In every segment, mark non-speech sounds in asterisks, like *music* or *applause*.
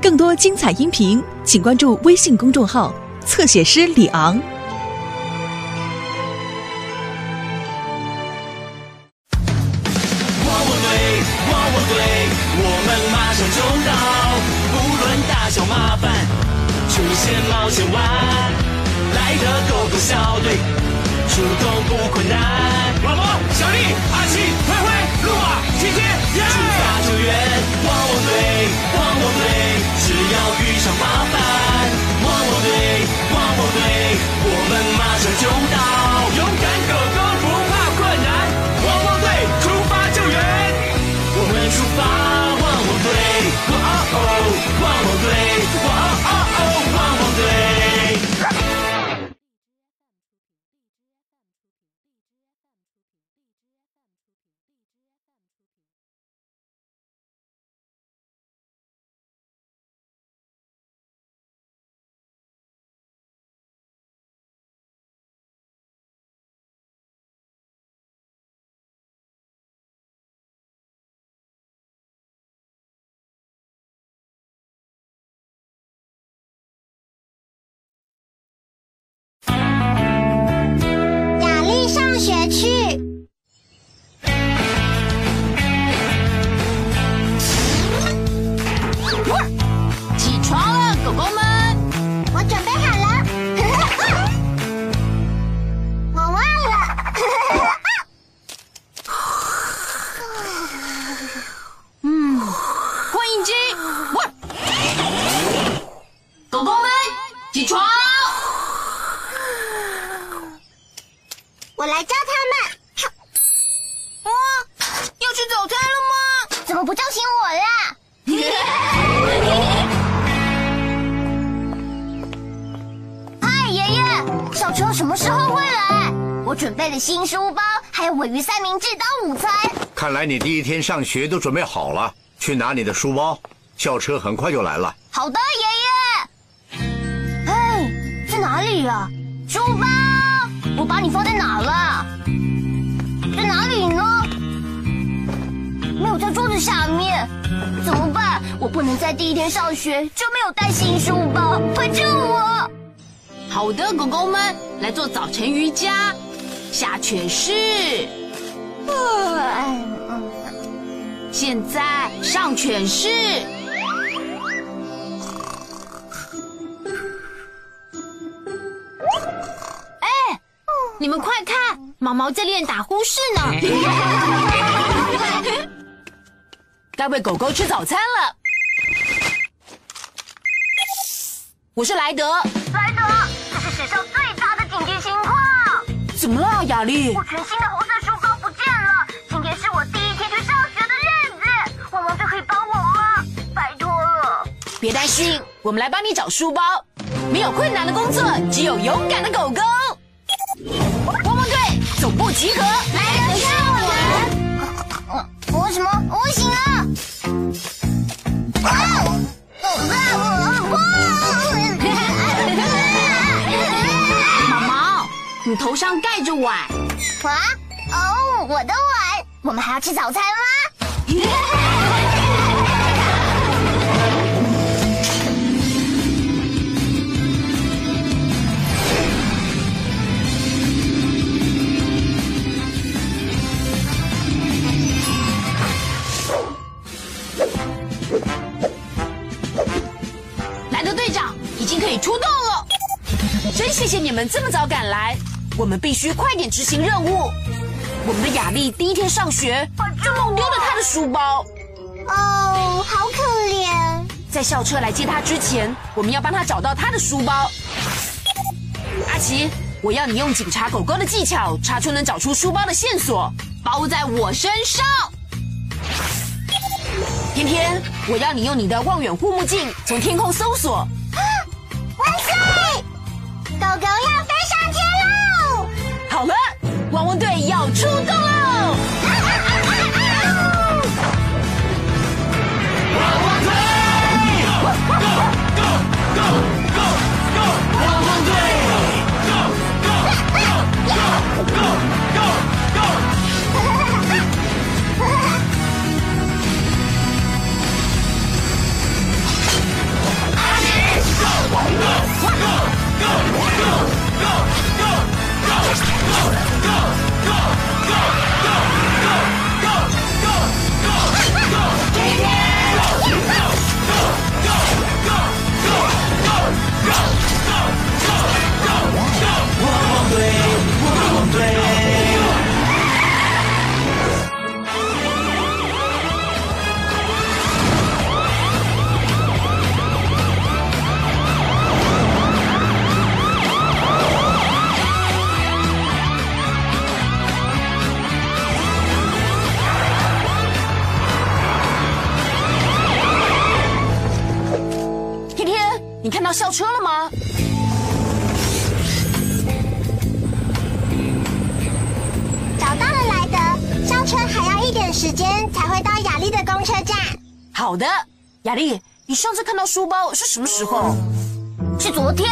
更多精彩音频，请关注微信公众号“侧写师李昂”。汪汪队，汪汪队，我们马上就到，不论大小麻烦，出现冒险湾，来的狗狗小队，出动不困难。们马不叫醒我啦？嗨，*laughs* 爷爷，小车什么时候会来？我准备了新书包，还有尾鱼三明治当午餐。看来你第一天上学都准备好了，去拿你的书包，校车很快就来了。好的，爷爷。哎，在哪里呀、书包，我把你放在哪了？在哪里呢？我不能在第一天上学就没有带新书包，快救我！好的，狗狗们，来做早晨瑜伽，下犬式。嗯现在上犬式，哎，你们快看，毛毛在练打呼式呢。*laughs* 该喂狗狗吃早餐了。我是莱德，莱德，这是史上最大的紧急情况！怎么了，雅丽？我全新的红色书包不见了，今天是我第一天去上学的日子，汪汪队可以帮我吗？拜托了。别担心，我们来帮你找书包。没有困难的工作，只有勇敢的狗狗。汪汪队总部集合，来人救我！我什么？我头上盖着碗，哇！哦，我的碗，我们还要吃早餐吗？莱德队长已经可以出动了。真谢谢你们这么早赶来，我们必须快点执行任务。我们的雅丽第一天上学就弄丢了她的书包，哦，好可怜。在校车来接她之前，我们要帮她找到她的书包。阿奇，我要你用警察狗狗的技巧查出能找出书包的线索，包在我身上。天天，我要你用你的望远护目镜从天空搜索。万岁！狗狗要队要出动你看到校车了吗？找到了，莱德。校车还要一点时间才会到雅丽的公车站。好的，雅丽，你上次看到书包是什么时候？是昨天，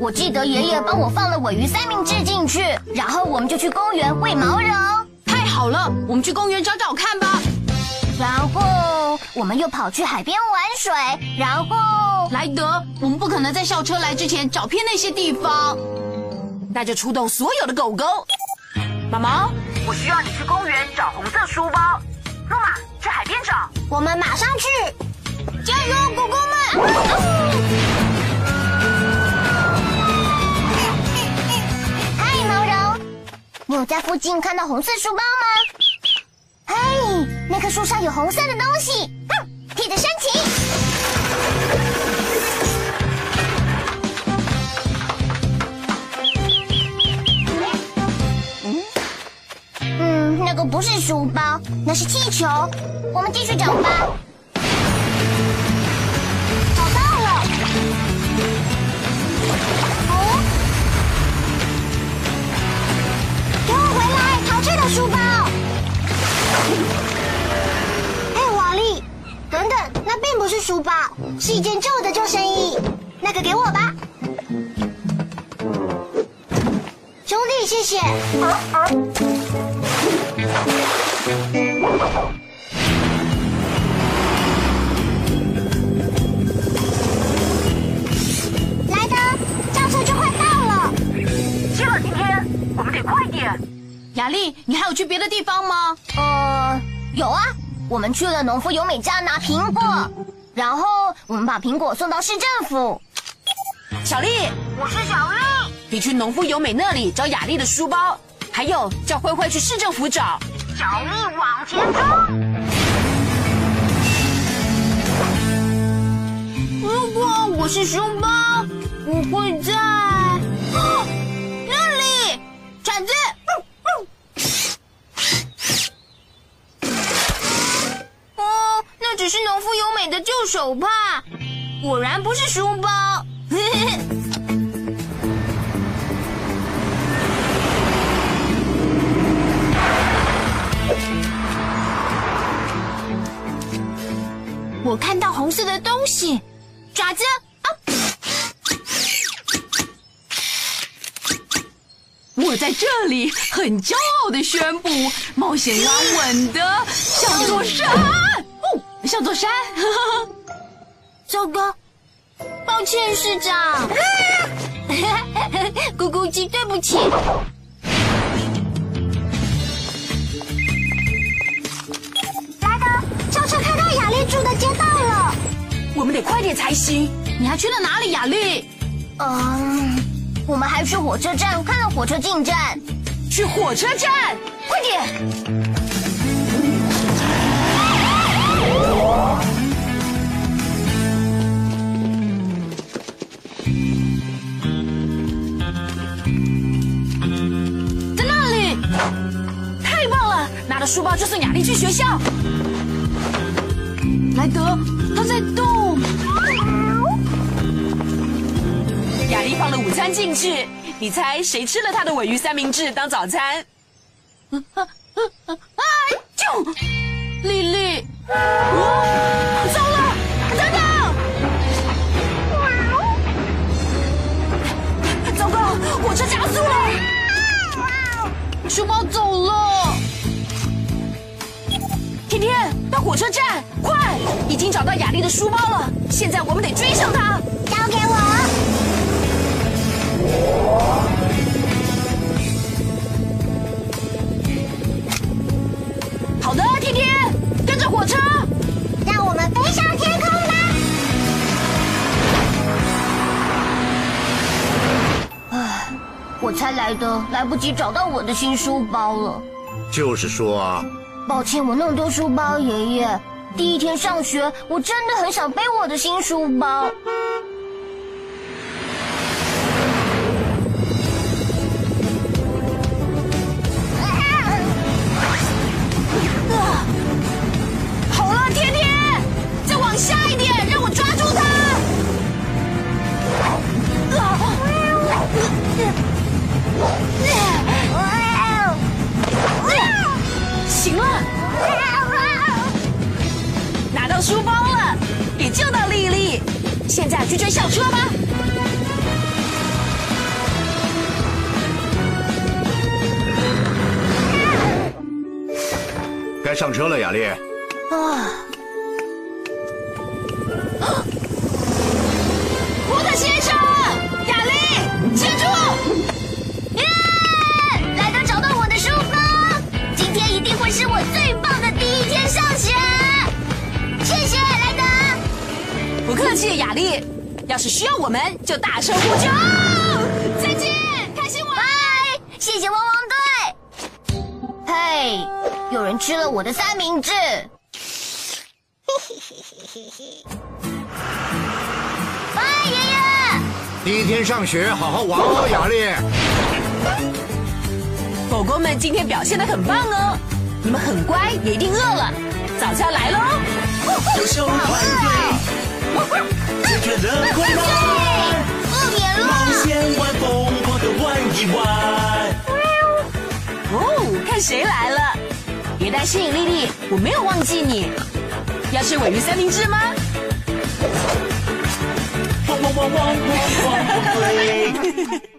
我记得爷爷帮我放了尾鱼三明治进去，然后我们就去公园喂毛绒，太好了，我们去公园找找看我们又跑去海边玩水，然后莱德，我们不可能在校车来之前找遍那些地方，那就出动所有的狗狗。毛毛，我需要你去公园找红色书包。诺玛，去海边找。我们马上去，加油，狗狗们！嗨，毛绒，你有在附近看到红色书包吗？嘿，那棵树上有红色的东西，个不是书包，那是气球。我们继续找吧。找到了。哦，给我回来，淘气的书包。哎，瓦力，等等，那并不是书包，是一件旧的救生衣。那个给我吧。兄弟，谢谢。莱德，轿车就快到了。谢了，今天我们得快点。雅丽，你还有去别的地方吗？呃，有啊，我们去了农夫优美家拿苹果，然后我们把苹果送到市政府。小丽，我是小丽。你去农夫优美那里找雅丽的书包，还有叫灰灰去市政府找。小力往前冲。如果我是书包，我会在、哦、那里。铲子。哦，那只是农夫优美的旧手帕，果然不是书包。嘿嘿嘿我看到红色的东西，爪子啊！我在这里很骄傲的宣布，冒险家稳的像座山，哦，像座山。*laughs* 糟糕，抱歉，市长。*laughs* 咕咕鸡，对不起。得快点才行。你还去了哪里，雅丽？嗯，我们还去火车站看了火车进站。去火车站，快点！在那里，太棒了！拿着书包就送雅丽去学校。莱德，他在动。放了午餐进去，你猜谁吃了他的尾鱼三明治当早餐？啊啊啊啊！就丽丽，哦，糟了，等等！糟糕，火车加速了，熊猫走了。天天，到火车站，快！已经找到雅丽的书包了，现在我们得追上她。来不及找到我的新书包了。就是说啊，抱歉，我弄丢书包，爷爷。第一天上学，我真的很想背我的新书包。追校车吧。该上车了，雅丽。啊，波特先生，雅丽，记住！耶！莱德找到我的书包，今天一定会是我最棒的第一天上学。谢谢莱德。不客气，雅丽。要是需要我们，就大声呼救。再见，开心玩。拜，谢谢汪汪队。嘿，有人吃了我的三明治。拜，*laughs* 爷爷。第一天上学，好好玩哦，雅丽。狗狗们今天表现的很棒哦，你们很乖，也一定饿了。早餐来喽！优秀团队 *laughs* 解决了困难，疯狂的玩一玩。哦，看谁来了！别担心，丽丽，我没有忘记你。要吃尾鱼三明治吗？汪汪汪汪汪汪汪队！